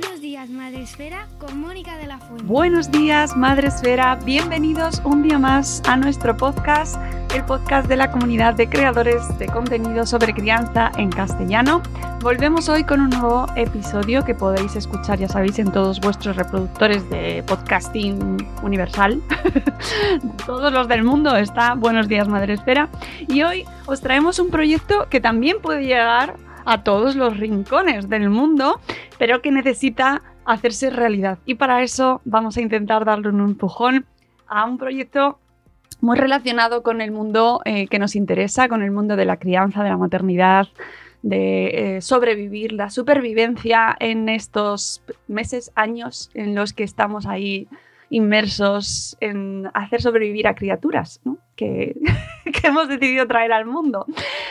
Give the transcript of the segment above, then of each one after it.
Buenos días, Madre Esfera, con Mónica de la Fuente. Buenos días, Madre Esfera. Bienvenidos un día más a nuestro podcast, el podcast de la comunidad de creadores de contenido sobre crianza en castellano. Volvemos hoy con un nuevo episodio que podéis escuchar, ya sabéis, en todos vuestros reproductores de podcasting universal. todos los del mundo está Buenos días, Madre Esfera. Y hoy os traemos un proyecto que también puede llegar a todos los rincones del mundo, pero que necesita hacerse realidad. Y para eso vamos a intentar darle un empujón a un proyecto muy relacionado con el mundo eh, que nos interesa, con el mundo de la crianza, de la maternidad, de eh, sobrevivir, la supervivencia en estos meses, años en los que estamos ahí inmersos en hacer sobrevivir a criaturas ¿no? que, hemos decidido traer al mundo.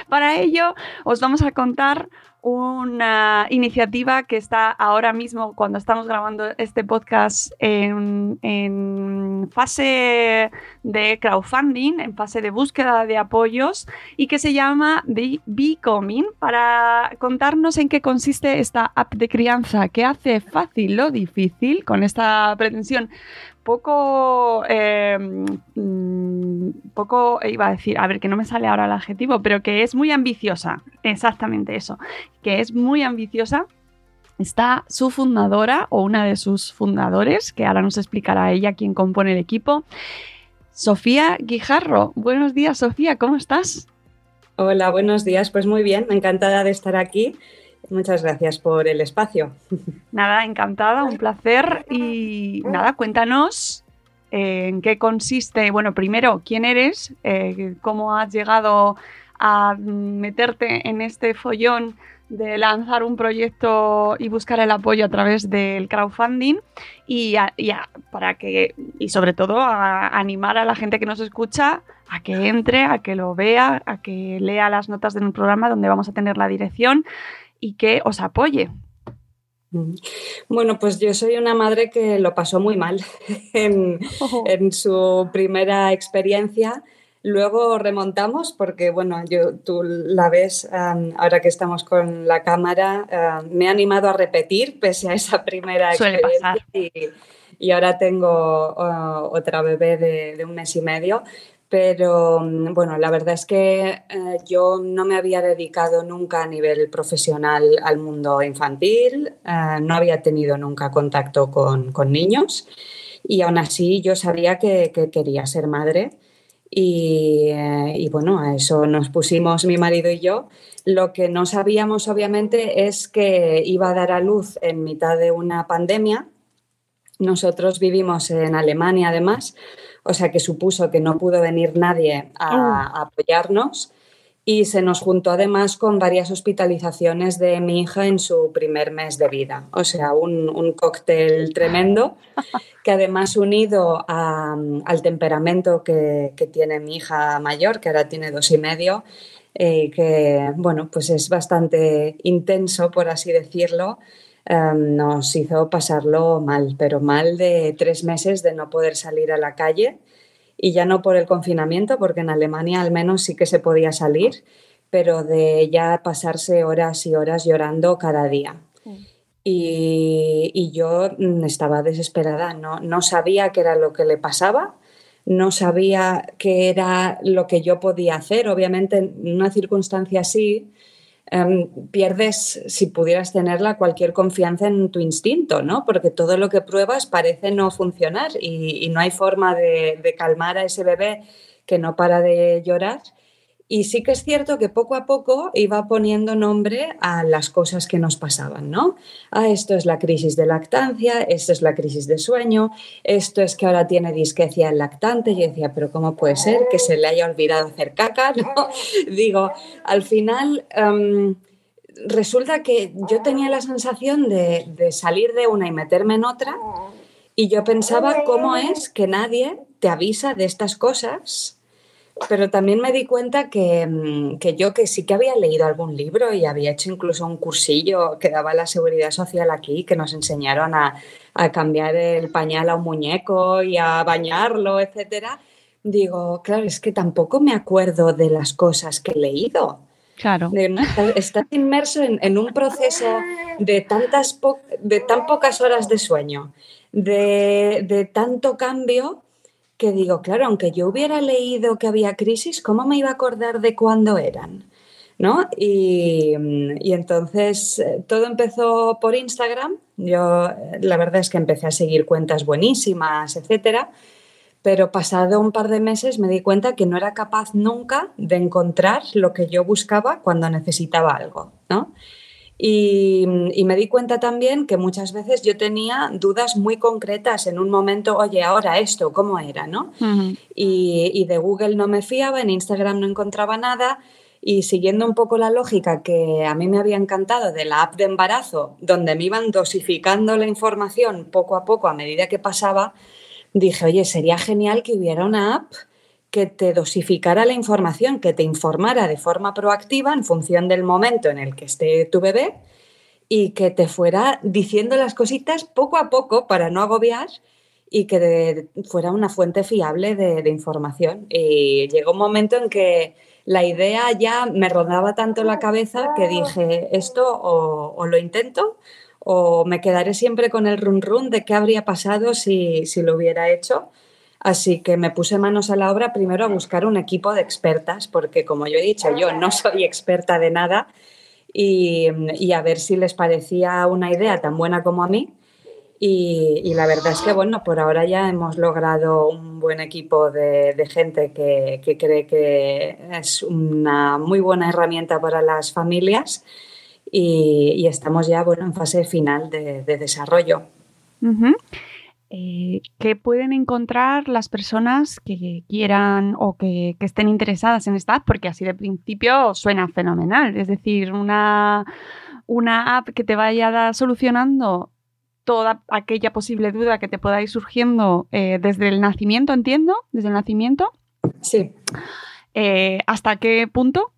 Para ello os vamos a contar una iniciativa que está ahora mismo, cuando estamos grabando este podcast, en, en, fase de crowdfunding, en fase de búsqueda de apoyos y que se llama The Becoming para contarnos en qué consiste esta app de crianza que hace fácil lo difícil con esta pretensión poco, eh, poco, iba a decir, a ver, que no me sale ahora el adjetivo, pero que es muy ambiciosa, exactamente eso, que es muy ambiciosa. Está su fundadora o una de sus fundadores, que ahora nos explicará ella quién compone el equipo, Sofía Guijarro. Buenos días, Sofía, ¿cómo estás? Hola, buenos días. Pues muy bien, encantada de estar aquí. Muchas gracias por el espacio. Nada, encantada, un placer. Y nada, cuéntanos eh, en qué consiste, bueno, primero, quién eres, eh, cómo has llegado a meterte en este follón de lanzar un proyecto y buscar el apoyo a través del crowdfunding y, a, para que y sobre todo a animar a la gente que nos escucha a que entre, a que lo vea, a que lea las notas de un programa donde vamos a tener la dirección y que os apoye. Bueno, pues yo soy una madre que lo pasó muy mal en, oh. en su primera experiencia. Luego remontamos porque, bueno, yo, tú la ves um, ahora que estamos con la cámara, uh, me he animado a repetir pese a esa primera Suele experiencia pasar. y, y, ahora tengo uh, otra bebé de, de, un mes y medio. Pero bueno, la verdad es que eh, yo no me había dedicado nunca a nivel profesional al mundo infantil, eh, no había tenido nunca contacto con, con, niños y aún así yo sabía que, que quería ser madre y, eh, y, bueno, a eso nos pusimos mi marido y yo. Lo que no sabíamos obviamente es que iba a dar a luz en mitad de una pandemia. Nosotros vivimos en Alemania además o sea que supuso que no pudo venir nadie a, a apoyarnos y se nos juntó además con varias hospitalizaciones de mi hija en su primer mes de vida. O sea, un, cóctel tremendo que además unido al temperamento que, tiene mi hija mayor, que ahora tiene dos y medio, eh, que bueno, pues es bastante intenso, por así decirlo, em, nos hizo pasarlo mal, pero mal de tres meses de no poder salir a la calle y ya no por el confinamiento, porque en Alemania al menos sí que se podía salir, pero de ya pasarse horas y horas llorando cada día. Y, yo mm, estaba desesperada, no, no sabía qué era lo que le pasaba, no sabía qué era lo que yo podía hacer. Obviamente en una circunstancia así, Em, pierdes, si pudieras tenerla, cualquier confianza en tu instinto, ¿no? Porque todo lo que pruebas parece no funcionar y, no hay forma de, de, calmar a ese bebé que no para de llorar. Y sí que es cierto que poco a poco iba poniendo nombre a las cosas que nos pasaban, ¿no? Ah, esto es la crisis de lactancia, esto es la crisis de sueño, esto es que ahora tiene disquecia el lactante. Y decía, pero ¿cómo puede ser que se le haya olvidado hacer caca? ¿no? Digo, al final em, resulta que yo tenía la sensación de salir de una y meterme en otra. Y yo pensaba, ¿cómo es que nadie te avisa de estas cosas? Pero también me di cuenta mm, que, yo que sí que había leído algún libro y había hecho incluso un cursillo que daba la seguridad social aquí, que nos enseñaron a, cambiar el pañal a un muñeco y a bañarlo, etcétera. Digo, claro, es que tampoco me acuerdo de las cosas que he leído. Claro. estás inmerso en, un proceso de, tantas de tan pocas horas de sueño, de, de tanto cambio que digo, claro, aunque yo hubiera leído que había crisis, ¿cómo me iba a acordar de cuándo eran? ¿No? Y, entonces eh, todo empezó por Instagram. Yo la verdad es que empecé a seguir cuentas buenísimas, etcétera. Pero pasado un par de meses me di cuenta que no era capaz nunca de encontrar lo que yo buscaba cuando necesitaba algo, ¿no? Y, me di cuenta también que muchas veces yo tenía dudas muy concretas en un momento, oye, ahora esto, ¿cómo era? ¿no? y, de Google no me fiaba, en Instagram no encontraba nada. Y siguiendo un poco la lógica que a mí me había encantado de la app de embarazo, donde me iban dosificando la información poco a poco a medida que pasaba, dije, oye, sería genial que hubiera una app que te dosificara la información, que te informara de forma proactiva en función del momento en el que esté tu bebé y que te fuera diciendo las cositas poco a poco para no agobiar y que fuera una fuente fiable de, información. Y llegó un momento en que la idea ya me rodaba tanto la cabeza que dije, esto o, o lo intento o me quedaré siempre con el run run de qué habría pasado si, si lo hubiera hecho Así que me puse manos a la obra primero a buscar un equipo de expertas, porque como yo he dicho, yo no soy experta de nada, y, a ver si les parecía una idea tan buena como a mí. Y, la verdad es que, bueno, por ahora ya hemos logrado un buen equipo de, gente que, cree que es una muy buena herramienta para las familias y, estamos ya, bueno, en fase final de, desarrollo. Eh, ¿Qué pueden encontrar las personas que quieran o que, estén interesadas en esta app? Porque así de principio suena fenomenal. Es decir, una, una app que te vaya solucionando toda aquella posible duda que te pueda ir surgiendo eh, desde el nacimiento, entiendo, desde el nacimiento. Sí. Eh, ¿Hasta qué punto?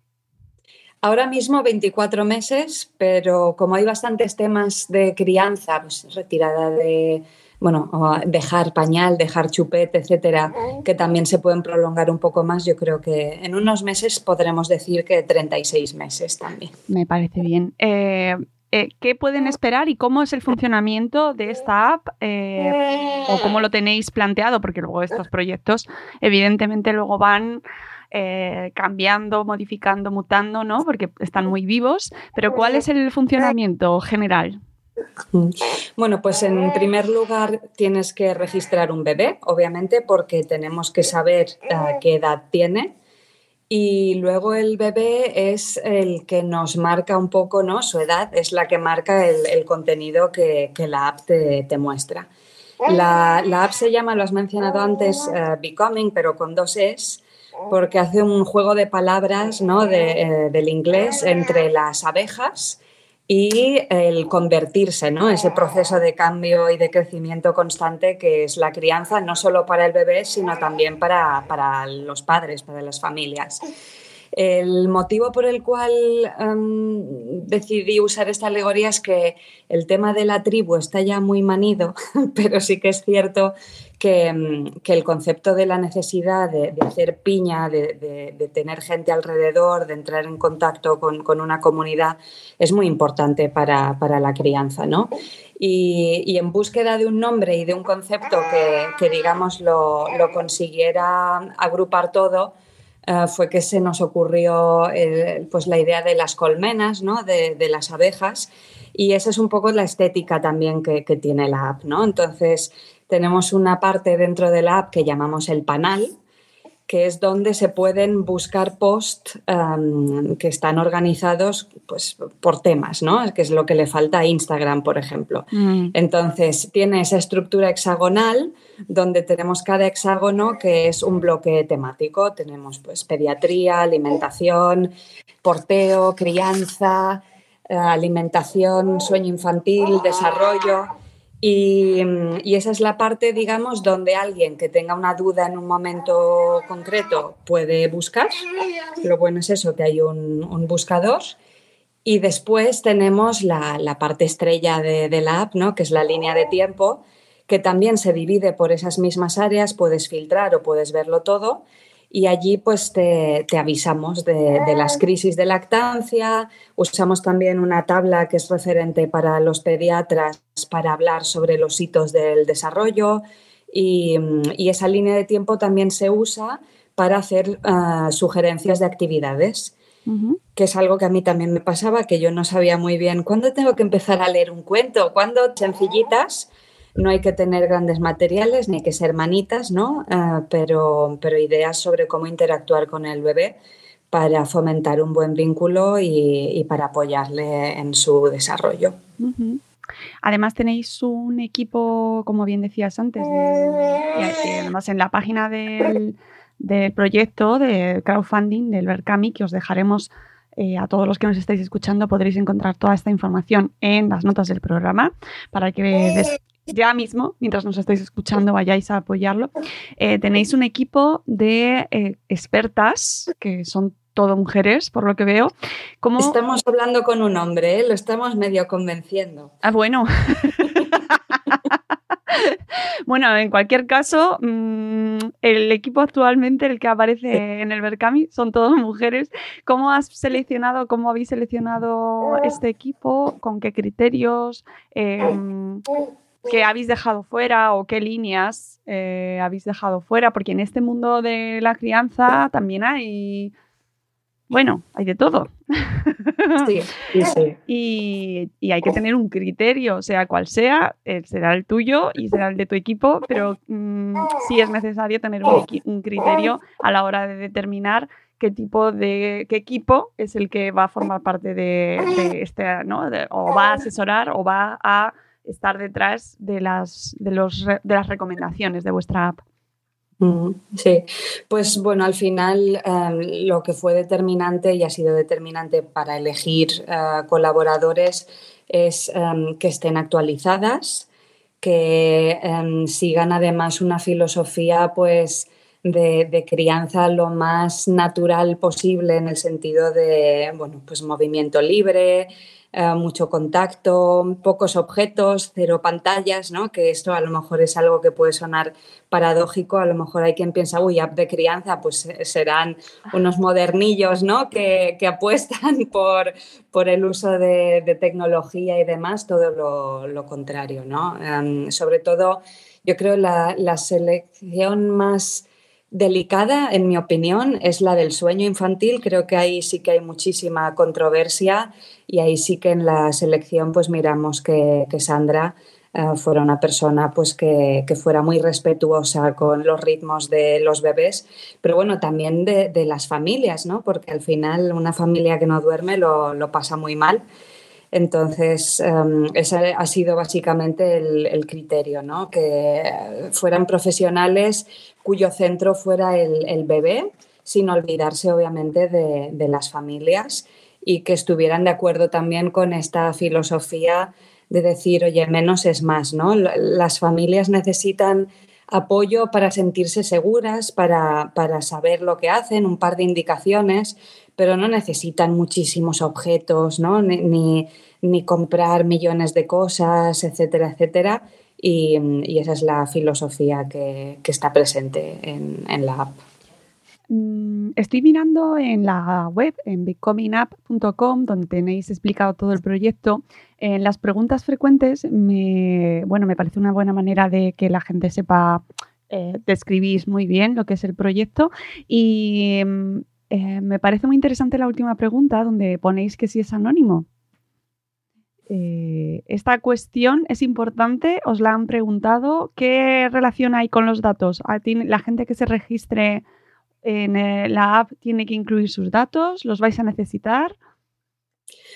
Ahora mismo 24 meses, pero como hay bastantes temas de crianza, pues retirada de bueno, dejar pañal, dejar chupete, etcétera, que también se pueden prolongar un poco más. Yo creo que en unos meses podremos decir que 36 meses también. Me parece bien. Eh, eh, ¿Qué pueden esperar y cómo es el funcionamiento de esta app? Eh, ¿O cómo lo tenéis planteado? Porque luego estos proyectos, evidentemente, luego van cambiando, modificando, mutando, ¿no? Porque están muy vivos. Pero ¿cuál es el funcionamiento general? Bueno, pues en primer lugar tienes que registrar un bebé, obviamente, porque tenemos que saber eh, qué edad tiene. Y luego el bebé es el que nos marca un poco, ¿no? Su edad es la que marca el, contenido que, la app te, muestra. La, app se llama, lo has mencionado antes, eh, Becoming, pero con dos Es, porque hace un juego de palabras ¿no? de, del inglés entre las abejas y el convertirse, ¿no? Ese proceso de cambio y de crecimiento constante que es la crianza, no solo para el bebé, sino también para, para los padres, para las familias. El motivo por el cual em, decidí usar esta alegoría es que el tema de la tribu está ya muy manido, pero sí que es cierto que, em, el concepto de la necesidad de, hacer piña, de, tener gente alrededor, de entrar en contacto con, una comunidad, es muy importante para, la crianza. ¿no? Y, en búsqueda de un nombre y de un concepto que, digamos, lo consiguiera agrupar todo, eh, fue que se nos ocurrió eh, pues la idea de las colmenas, ¿no? de, las abejas, y esa es un poco la estética también que, tiene la app. ¿no? Entonces, tenemos una parte dentro de la app que llamamos el panel, que es donde se pueden buscar posts em, que están organizados pues, por temas, ¿no? que es lo que le falta a Instagram, por ejemplo. Mm. Entonces, tiene esa estructura hexagonal donde tenemos cada hexágono que es un bloque temático. Tenemos pues, pediatría, alimentación, porteo, crianza, eh, alimentación, sueño infantil, desarrollo. Y, esa es la parte, digamos, donde alguien que tenga una duda en un momento concreto puede buscar. Lo bueno es eso, que hay un, buscador. Y después tenemos la, parte estrella de, de, la app, ¿no? que es la línea de tiempo, que también se divide por esas mismas áreas, puedes filtrar o puedes verlo todo y allí pues te, avisamos de, las crisis de lactancia, usamos también una tabla que es referente para los pediatras para hablar sobre los hitos del desarrollo y, esa línea de tiempo también se usa para hacer ah, sugerencias de actividades. que es algo que a mí también me pasaba, que yo no sabía muy bien cuándo tengo que empezar a leer un cuento, cuándo sencillitas, no hay que tener grandes materiales ni hay que ser manitas, ¿no? Ah, pero, pero ideas sobre cómo interactuar con el bebé para fomentar un buen vínculo y, para apoyarle en su desarrollo. Además tenéis un equipo, como bien decías antes, y además en la página del, proyecto de crowdfunding del Berkami, que os dejaremos eh, a todos los que nos estáis escuchando, podréis encontrar toda esta información en las notas del programa para que ya mismo, mientras nos estáis escuchando, vayáis a apoyarlo. Eh, tenéis un equipo de eh, expertas que son todo mujeres, por lo que veo. Estamos hablando con un hombre, ¿eh? lo estamos medio convenciendo. Ah, bueno. bueno, en cualquier caso, mm, el equipo actualmente, el que aparece en el Berkami, son todas mujeres. ¿Cómo has seleccionado, cómo habéis seleccionado este equipo? ¿Con qué criterios? Em, que habéis dejado fuera o qué líneas eh, habéis dejado fuera, porque en este mundo de la crianza también hay, bueno, hay de todo. Sí, sí, Y, y, hay que tener un criterio, sea cual sea, eh, será el tuyo y será el de tu equipo, pero mm, sí es necesario tener un, criterio a la hora de determinar qué tipo de qué equipo es el que va a formar parte de, este, ¿no? o va a asesorar o va a estar detrás de las, de, los, de las recomendaciones de vuestra app. Sí, pues bueno, al final em, lo que fue determinante y ha sido determinante para elegir eh, colaboradores es em, que estén actualizadas, que em, sigan además una filosofía pues de, de, crianza lo más natural posible en el sentido de bueno, pues movimiento libre, eh, mucho contacto, pocos objetos, cero pantallas, ¿no? que esto a lo mejor es algo que puede sonar paradójico, a lo mejor hay quien piensa, uy, app de crianza, pues eh, serán unos modernillos ¿no? que, apuestan por, por, el uso de, tecnología y demás, todo lo, contrario. ¿no? Em, sobre todo, yo creo la, la selección más delicada, en mi opinión, es la del sueño infantil. Creo que ahí sí que hay muchísima controversia y ahí sí que en la selección pues miramos que, Sandra eh, fuera una persona pues que, fuera muy respetuosa con los ritmos de los bebés, pero bueno, también de, las familias, ¿no? Porque al final una familia que no duerme lo, lo pasa muy mal. Entonces, em, ese ha sido básicamente el, criterio, ¿no? que fueran profesionales cuyo centro fuera el, bebé sin olvidarse obviamente de, las familias y que estuvieran de acuerdo también con esta filosofía de decir, oye, menos es más, ¿no? Las familias necesitan apoyo para sentirse seguras, para, para, saber lo que hacen, un par de indicaciones, pero no necesitan muchísimos objetos, ¿no? ni, ni comprar millones de cosas, etcétera, etcétera. Y, esa es la filosofía que, está presente en, la app. Mm, estoy mirando en la web, en becoming.app.com, donde tenéis explicado todo el proyecto. En las preguntas frecuentes, me, bueno, me parece una buena manera de que la gente sepa, eh, describís muy bien lo que es el proyecto. Y mm, eh, me parece muy interesante la última pregunta, donde ponéis que si es anónimo. Eh, esta cuestión es importante, os la han preguntado. ¿Qué relación hay con los datos? ¿La gente que se registre en eh, la app tiene que incluir sus datos? ¿Los vais a necesitar?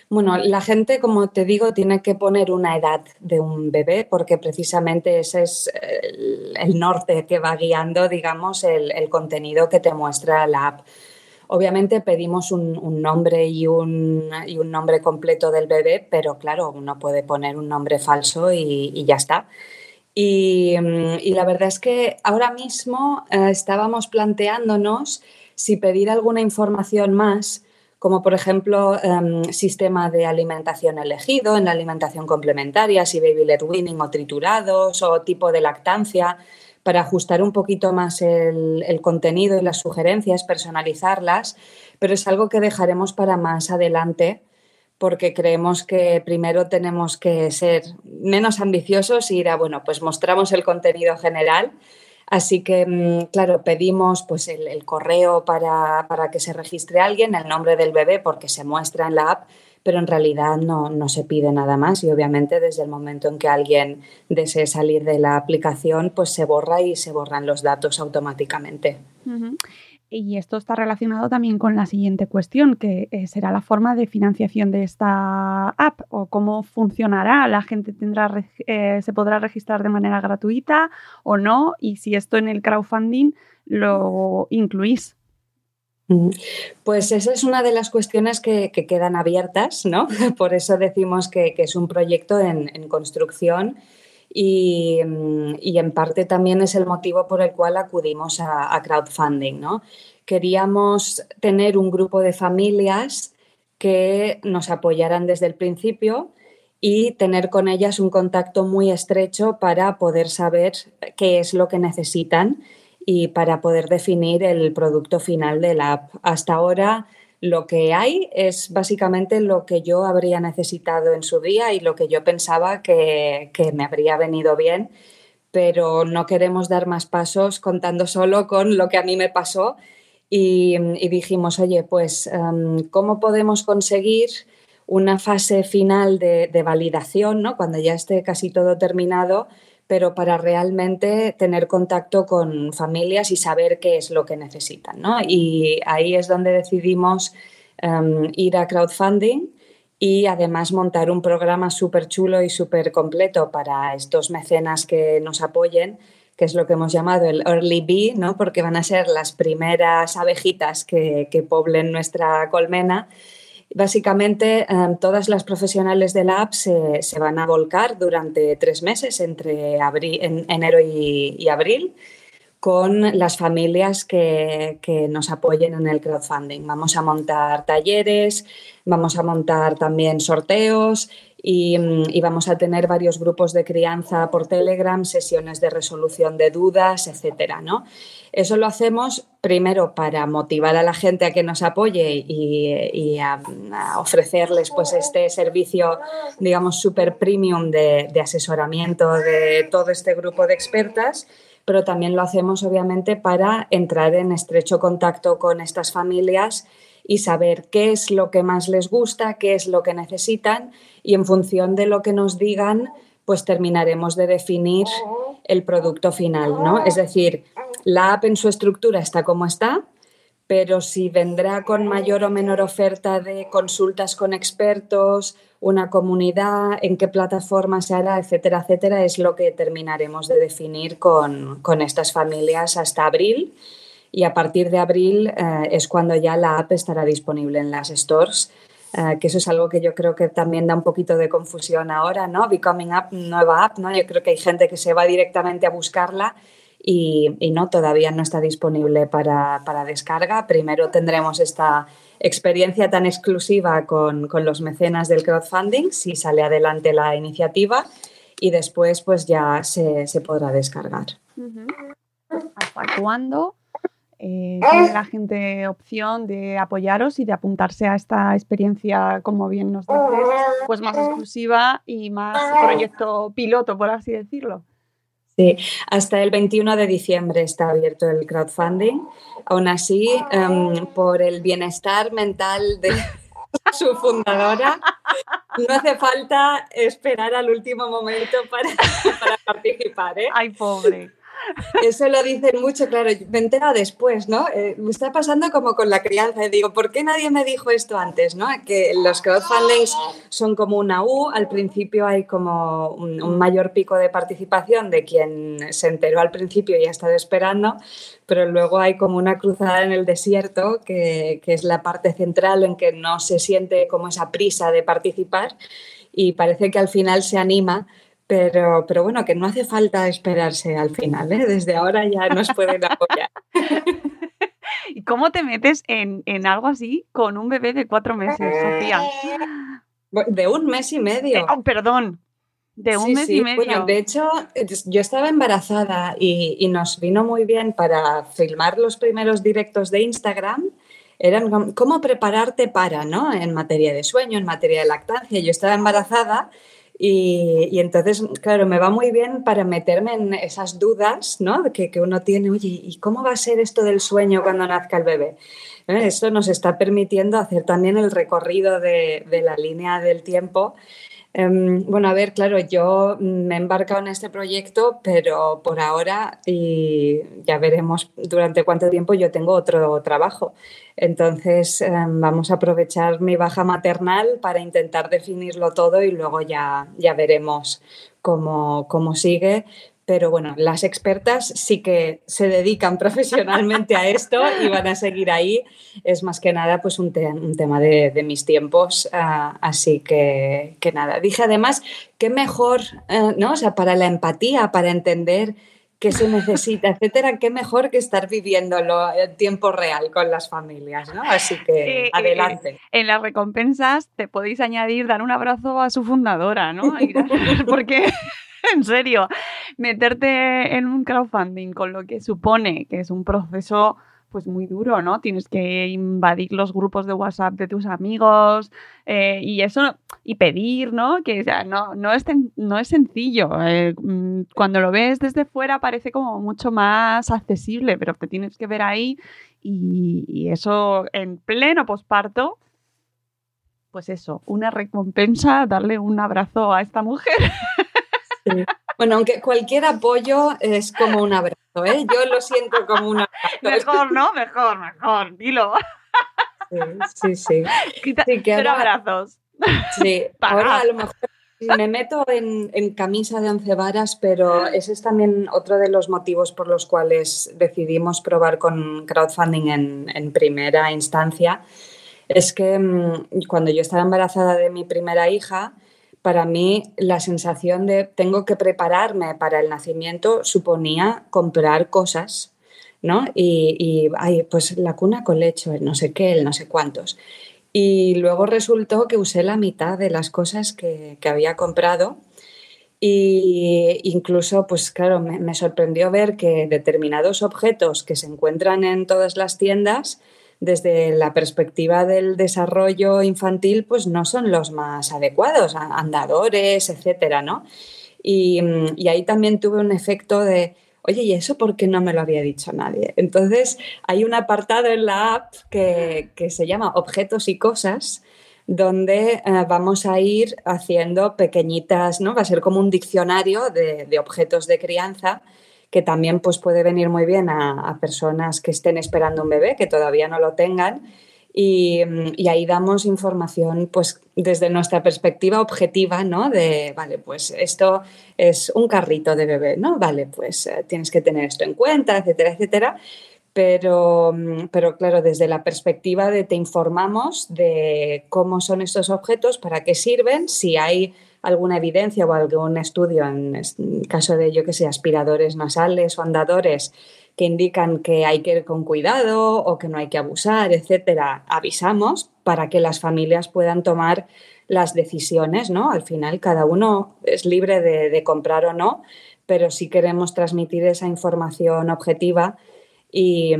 Bueno, la gente, como te digo, tiene que poner una edad de un bebé porque precisamente ese es el, norte que va guiando, digamos, el contenido que te muestra la app. Obviamente pedimos un, nombre y un, nombre completo del bebé, pero claro, uno puede poner un nombre falso y, ya está. Y, la verdad es que ahora mismo eh, estábamos planteándonos si pedir alguna información más, como por ejemplo em, sistema de alimentación elegido en la alimentación complementaria, si baby led weaning o triturados o tipo de lactancia para ajustar un poquito más el, contenido y las sugerencias, personalizarlas, pero es algo que dejaremos para más adelante porque creemos que primero tenemos que ser menos ambiciosos y ir a, bueno, pues mostramos el contenido general. Así que, mm, claro, pedimos pues el, correo para, para, que se registre alguien, el nombre del bebé porque se muestra en la app, pero en realidad no, no, se pide nada más y obviamente desde el momento en que alguien desee salir de la aplicación, pues se borra y se borran los datos automáticamente. Y esto está relacionado también con la siguiente cuestión, que eh, será la forma de financiación de esta app o cómo funcionará. La gente tendrá, eh, se podrá registrar de manera gratuita o no, y si esto en el crowdfunding lo incluís. Pues esa es una de las cuestiones que, quedan abiertas, ¿no? Por eso decimos que, es un proyecto en, construcción y, en parte también es el motivo por el cual acudimos a, crowdfunding, ¿no? Queríamos tener un grupo de familias que nos apoyaran desde el principio y tener con ellas un contacto muy estrecho para poder saber qué es lo que necesitan y para poder definir el producto final de la app. Hasta ahora lo que hay es básicamente lo que yo habría necesitado en su día y lo que yo pensaba que, me habría venido bien, pero no queremos dar más pasos contando solo con lo que a mí me pasó y, dijimos, oye, pues, em, ¿cómo podemos conseguir una fase final de, de validación, ¿no? cuando ya esté casi todo terminado? pero para realmente tener contacto con familias y saber qué es lo que necesitan. ¿no? Y ahí es donde decidimos em, ir a crowdfunding y además montar un programa súper chulo y súper completo para estos mecenas que nos apoyen, que es lo que hemos llamado el Early Bee, ¿no? porque van a ser las primeras abejitas que, que poblen nuestra colmena Básicamente, em, todas las profesionales de la app se, van a volcar durante tres meses, entre enero y, abril, con las familias que, nos apoyen en el crowdfunding. Vamos a montar talleres, vamos a montar también sorteos y, y, vamos a tener varios grupos de crianza por Telegram, sesiones de resolución de dudas, etcétera, ¿no? Eso lo hacemos primero para motivar a la gente a que nos apoye y, a, ofrecerles pues este servicio, digamos, super premium de, asesoramiento de todo este grupo de expertas pero también lo hacemos obviamente para entrar en estrecho contacto con estas familias y saber qué es lo que más les gusta, qué es lo que necesitan y en función de lo que nos digan, pues terminaremos de definir el producto final, ¿no? Es decir, la app en su estructura está como está, pero si vendrá con mayor o menor oferta de consultas con expertos, una comunidad, en qué plataforma se hará, etcétera, etcétera, es lo que terminaremos de definir con, estas familias hasta abril. y a partir de abril eh, es cuando ya la app estará disponible en las stores. Eh, que eso es algo que yo creo que también da un poquito de confusión ahora, ¿no? Becoming App, nueva app, ¿no? Yo creo que hay gente que se va directamente a buscarla y, no, todavía no está disponible para, para, descarga. Primero tendremos esta experiencia tan exclusiva con, con, los mecenas del crowdfunding, si sale adelante la iniciativa, y después pues ya se, se podrá descargar. ¿Hasta cuándo eh, tiene la gente opción de apoyaros y de apuntarse a esta experiencia, como bien nos dices, pues más exclusiva y más proyecto piloto, por así decirlo? Sí, hasta el 21 de diciembre está abierto el crowdfunding. Aún así, em, por el bienestar mental de su fundadora, no hace falta esperar al último momento para, para participar. ¿eh? Ay, pobre. Eso lo dicen mucho, claro. Me entero después, ¿no? Eh, me está pasando como con la crianza. Y digo, ¿por qué nadie me dijo esto antes, no? Que los crowdfundings son como una U. Al principio hay como un, mayor pico de participación de quien se enteró al principio y ha estado esperando, pero luego hay como una cruzada en el desierto, que, que es la parte central en que no se siente como esa prisa de participar y parece que al final se anima pero, pero bueno, que no hace falta esperarse al final, ¿eh? desde ahora ya nos pueden apoyar. ¿Y cómo te metes en, algo así con un bebé de cuatro meses, Sofía? De un mes y medio. Eh, oh, perdón, de un mes y medio. Bueno, de hecho, yo estaba embarazada y, y, nos vino muy bien para filmar los primeros directos de Instagram. Eran cómo prepararte para, ¿no? En materia de sueño, en materia de lactancia. Yo estaba embarazada y, entonces, claro, me va muy bien para meterme en esas dudas ¿no? que, que uno tiene, oye, ¿y cómo va a ser esto del sueño cuando nazca el bebé? ¿Eh? Esto nos está permitiendo hacer también el recorrido de, de la línea del tiempo Em, bueno, a ver, claro, yo me he embarcado en este proyecto, pero por ahora, y ya veremos durante cuánto tiempo, yo tengo otro trabajo. Entonces, em, vamos a aprovechar mi baja maternal para intentar definirlo todo y luego ya, ya veremos cómo, cómo sigue pero bueno, las expertas sí que se dedican profesionalmente a esto y van a seguir ahí. Es más que nada pues un, tema de, mis tiempos, ah, así que, que, nada. Dije además, qué mejor, eh, ¿no? O sea, para la empatía, para entender qué se necesita, etcétera, qué mejor que estar viviéndolo en tiempo real con las familias, ¿no? Así que eh, eh, adelante. en las recompensas te podéis añadir dar un abrazo a su fundadora, ¿no? Porque en serio, meterte en un crowdfunding con lo que supone que es un proceso pues muy duro, ¿no? Tienes que invadir los grupos de WhatsApp de tus amigos eh, y eso, y pedir, ¿no? Que no, no, es, no es sencillo. Eh, mm, cuando lo ves desde fuera parece como mucho más accesible, pero te tienes que ver ahí y eso en pleno posparto, pues eso, una recompensa, darle un abrazo a esta mujer. Bueno, aunque cualquier apoyo es como un abrazo, ¿eh? Yo lo siento como un abrazo. Mejor, ¿no? Mejor, mejor, dilo. Sí, sí, sí. abrazos. Sí, ahora a lo mejor me meto en, camisa de once varas, pero ese es también otro de los motivos por los cuales decidimos probar con crowdfunding en, en primera instancia. Es que mm, cuando yo estaba embarazada de mi primera hija, para mí la sensación de tengo que prepararme para el nacimiento suponía comprar cosas, ¿no? Y, y pues la cuna con lecho, el no sé qué, el no sé cuántos. Y luego resultó que usé la mitad de las cosas que, había comprado. Y incluso, pues claro, me, me sorprendió ver que determinados objetos que se encuentran en todas las tiendas desde la perspectiva del desarrollo infantil, pues no son los más adecuados, andadores, etcétera, ¿no? Y, ahí también tuve un efecto de, oye, ¿y eso por qué no me lo había dicho nadie? Entonces, hay un apartado en la app que, se llama Objetos y Cosas, donde eh, vamos a ir haciendo pequeñitas, ¿no? Va a ser como un diccionario de, de objetos de crianza que también pues, puede venir muy bien a, personas que estén esperando un bebé, que todavía no lo tengan. Y, ahí damos información pues desde nuestra perspectiva objetiva, ¿no? De, vale, pues esto es un carrito de bebé, ¿no? Vale, pues eh, tienes que tener esto en cuenta, etcétera, etcétera. Pero, mm, pero claro, desde la perspectiva de te informamos de cómo son estos objetos, para qué sirven, si hay alguna evidencia o algún estudio, en caso de, yo que sé, aspiradores nasales o andadores, que indican que hay que ir con cuidado o que no hay que abusar, etcétera, avisamos para que las familias puedan tomar las decisiones, ¿no? Al final cada uno es libre de, comprar o no, pero sí queremos transmitir esa información objetiva y,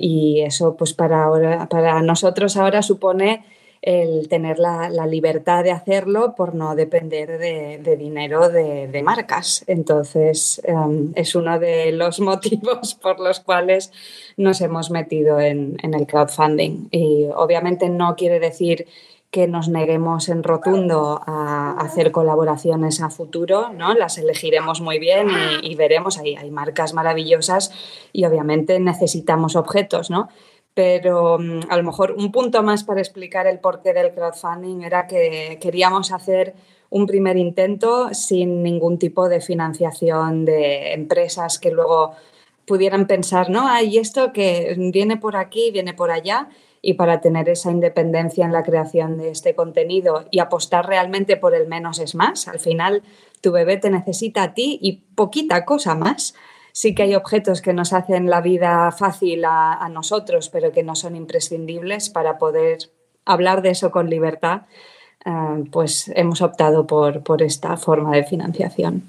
y eso pues para, ahora, para nosotros ahora supone el tener la, libertad de hacerlo por no depender de, dinero de, marcas. Entonces, em, es uno de los motivos por los cuales nos hemos metido en, el crowdfunding. Y obviamente no quiere decir que nos neguemos en rotundo a hacer colaboraciones a futuro, ¿no? Las elegiremos muy bien y, veremos, ahí hay marcas maravillosas y obviamente necesitamos objetos, ¿no? Pero mm, a lo mejor un punto más para explicar el porqué del crowdfunding era que queríamos hacer un primer intento sin ningún tipo de financiación de empresas que luego pudieran pensar, no, hay esto que viene por aquí, viene por allá, y para tener esa independencia en la creación de este contenido y apostar realmente por el menos es más. Al final, tu bebé te necesita a ti y poquita cosa más sí que hay objetos que nos hacen la vida fácil a, nosotros, pero que no son imprescindibles para poder hablar de eso con libertad, eh, pues hemos optado por, esta forma de financiación.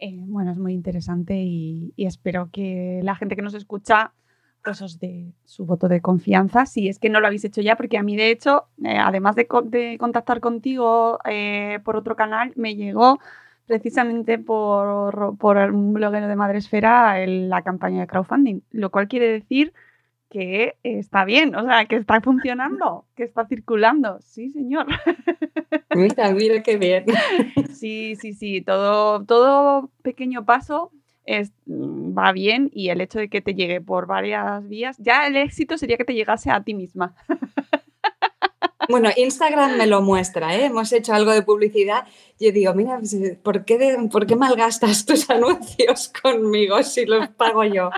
Eh, bueno, es muy interesante y, espero que la gente que nos escucha pues os dé su voto de confianza, si es que no lo habéis hecho ya, porque a mí de hecho, eh, además de, de, contactar contigo por otro canal, me llegó precisamente por, por un bloguero de Madresfera en la campaña de crowdfunding, lo cual quiere decir que está bien, o sea, que está funcionando, que está circulando. Sí, señor. Mira, mira qué bien. Sí, sí, sí, todo, todo pequeño paso es, va bien y el hecho de que te llegue por varias vías, ya el éxito sería que te llegase a ti misma. Bueno, Instagram me lo muestra, ¿eh? hemos hecho algo de publicidad. Yo digo, mira, pues, ¿por qué, ¿por qué malgastas tus anuncios conmigo si los pago yo?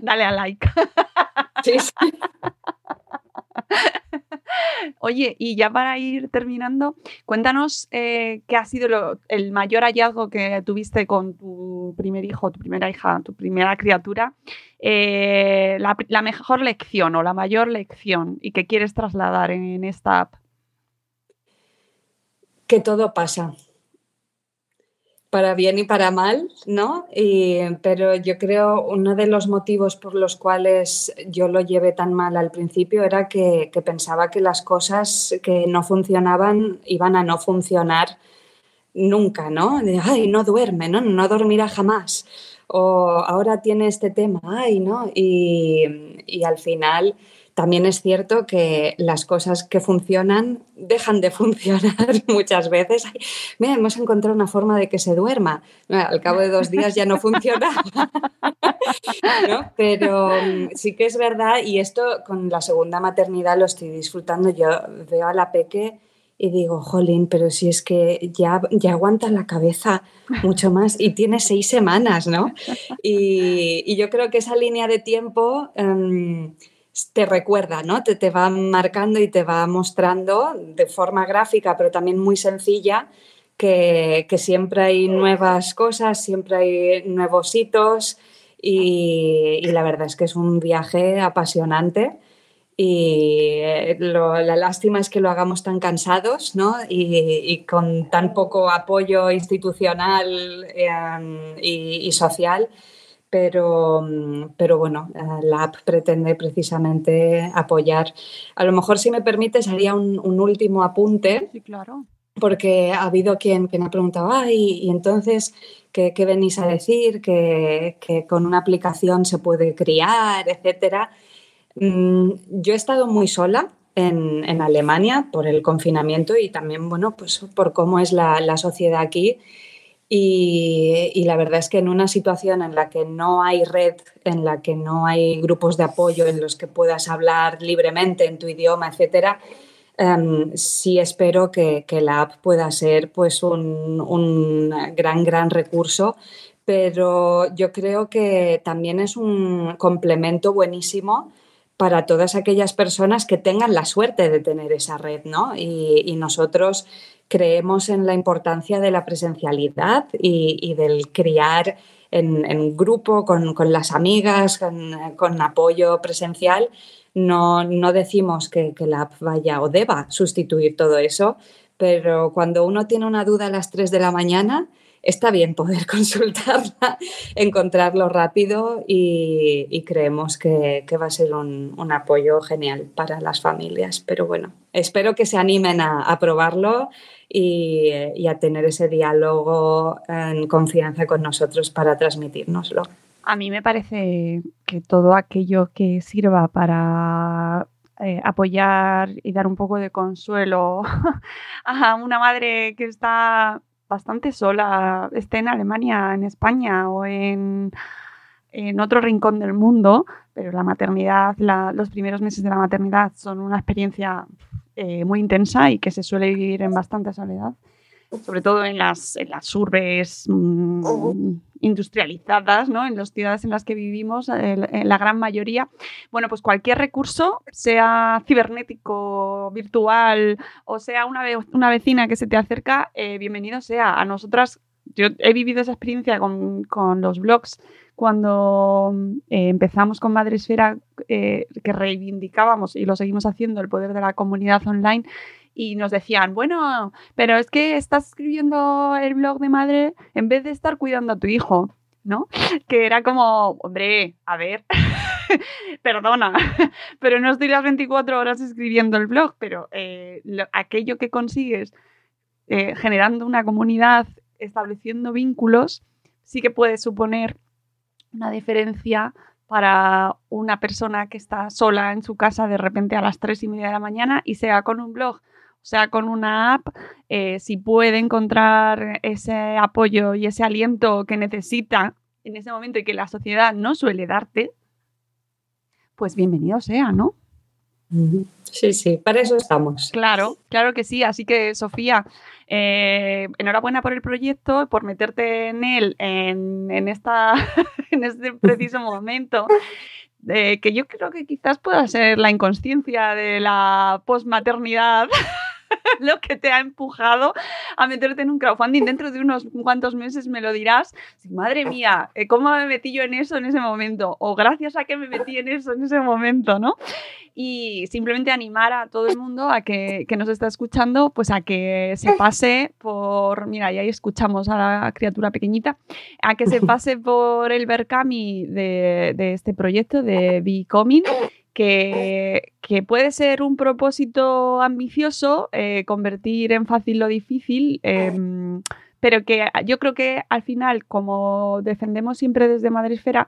Dale a like. Sí, sí. Oye, y ya para ir terminando, cuéntanos eh, qué ha sido el mayor hallazgo que tuviste con tu primer hijo, tu primera hija, tu primera criatura, eh, la, mejor lección o la mayor lección y que quieres trasladar en esta app. Que todo pasa para bien y para mal, ¿no? pero yo creo uno de los motivos por los cuales yo lo llevé tan mal al principio era que, pensaba que las cosas que no funcionaban iban a no funcionar nunca, ¿no? De, ay, no duerme, ¿no? No dormirá jamás. O ahora tiene este tema, ay, ¿no? Y, y al final también es cierto que las cosas que funcionan dejan de funcionar muchas veces. Mira, hemos encontrado una forma de que se duerma. Al cabo de dos días ya no funciona. Pero mm, sí que es verdad, y esto con la segunda maternidad lo estoy disfrutando. Yo veo a la peque y digo, jolín, pero si es que ya, ya aguanta la cabeza mucho más y tiene seis semanas, ¿no? Y, yo creo que esa línea de tiempo... Em, te recuerda, ¿no? Te, te va marcando y te va mostrando de forma gráfica, pero también muy sencilla, que, siempre hay nuevas cosas, siempre hay nuevos hitos y, la verdad es que es un viaje apasionante y eh, la lástima es que lo hagamos tan cansados ¿no? y, con tan poco apoyo institucional eh, y social pero, mm, pero bueno, la app pretende precisamente apoyar. A lo mejor, si me permites, haría un, último apunte. Sí, claro. Porque ha habido quien, quien ha preguntado, y entonces, ¿qué, venís a decir? Que, con una aplicación se puede criar, etcétera. Mm, yo he estado muy sola en, en, Alemania por el confinamiento y también, bueno, pues por cómo es la, la sociedad aquí y, la verdad es que en una situación en la que no hay red, en la que no hay grupos de apoyo en los que puedas hablar libremente en tu idioma, etcétera, em, sí espero que, la app pueda ser pues un, gran, gran recurso pero yo creo que también es un complemento buenísimo para todas aquellas personas que tengan la suerte de tener esa red, ¿no? Y, nosotros creemos en la importancia de la presencialidad y, del criar en, grupo, con, las amigas, con, apoyo presencial. No, no decimos que, que, la app vaya o deba sustituir todo eso, pero cuando uno tiene una duda a las 3 de la mañana, está bien poder consultarla, encontrarlo rápido y, creemos que, va a ser un, apoyo genial para las familias. Pero bueno, espero que se animen a, probarlo y, a tener ese diálogo en confianza con nosotros para transmitirnoslo. A mí me parece que todo aquello que sirva para eh, apoyar y dar un poco de consuelo a una madre que está bastante sola, esté en Alemania, en España o en, en otro rincón del mundo, pero la maternidad, los primeros meses de la maternidad son una experiencia eh, muy intensa y que se suele vivir en bastante soledad sobre todo en las, en las urbes mm, industrializadas, ¿no? en las ciudades en las que vivimos, en la gran mayoría. Bueno, pues cualquier recurso, sea cibernético, virtual, o sea una, una vecina que se te acerca, eh, bienvenido sea. A nosotras, yo he vivido esa experiencia con, con los blogs cuando eh, empezamos con Madresfera, eh, que reivindicábamos y lo seguimos haciendo el poder de la comunidad online y nos decían, bueno, pero es que estás escribiendo el blog de madre en vez de estar cuidando a tu hijo, ¿no? Que era como, hombre, a ver, perdona, pero no estoy las 24 horas escribiendo el blog, pero eh, aquello que consigues eh, generando una comunidad, estableciendo vínculos, sí que puede suponer una diferencia para una persona que está sola en su casa de repente a las 3 y media de la mañana y sea con un blog o sea, con una app, eh, si puede encontrar ese apoyo y ese aliento que necesita en ese momento y que la sociedad no suele darte, pues bienvenido sea, ¿no? Sí, sí, para eso estamos. Claro, claro que sí. Así que, Sofía, eh, enhorabuena por el proyecto, por meterte en él en, esta, en este preciso momento. Eh, que yo creo que quizás pueda ser la inconsciencia de la posmaternidad. lo que te ha empujado a meterte en un crowdfunding. Dentro de unos cuantos meses me lo dirás. Madre mía, eh, ¿cómo me metí yo en eso en ese momento? O gracias a que me metí en eso en ese momento, ¿no? Y simplemente animar a todo el mundo a que, nos está escuchando, pues a que se pase por, mira, y ahí escuchamos a la criatura pequeñita, a que se pase por el Berkami de, de este proyecto de Becoming que, puede ser un propósito ambicioso, eh, convertir en fácil lo difícil, em, pero que yo creo que al final, como defendemos siempre desde Madresfera,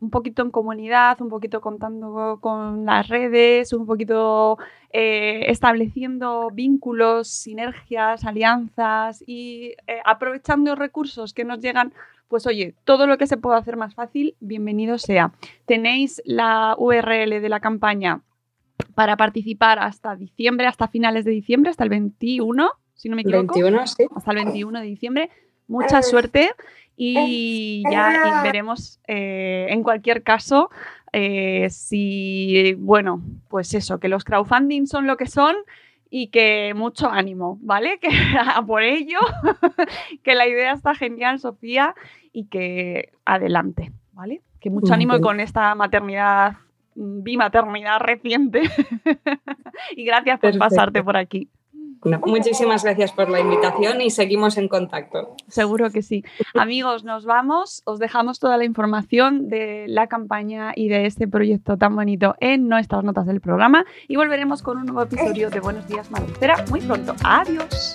un poquito en comunidad, un poquito contando con las redes, un poquito eh, estableciendo vínculos, sinergias, alianzas y eh, aprovechando recursos que nos llegan pues oye, todo lo que se pueda hacer más fácil, bienvenido sea. Tenéis la URL de la campaña para participar hasta diciembre, hasta finales de diciembre, hasta el 21, si no me equivoco. 21, sí. Hasta el 21 de diciembre. Mucha suerte y ya veremos eh, en cualquier caso eh, si, bueno, pues eso, que los crowdfunding son lo que son y que mucho ánimo, ¿vale? Que a por ello, que la idea está genial, Sofía, y que adelante, ¿vale? Que mucho ánimo con esta maternidad, bimaternidad reciente. y gracias por pasarte por aquí. muchísimas gracias por la invitación y seguimos en contacto. Seguro que sí. Amigos, nos vamos. Os dejamos toda la información de la campaña y de este proyecto tan bonito en nuestras notas del programa y volveremos con un nuevo episodio de Buenos Días Madre muy pronto. Adiós.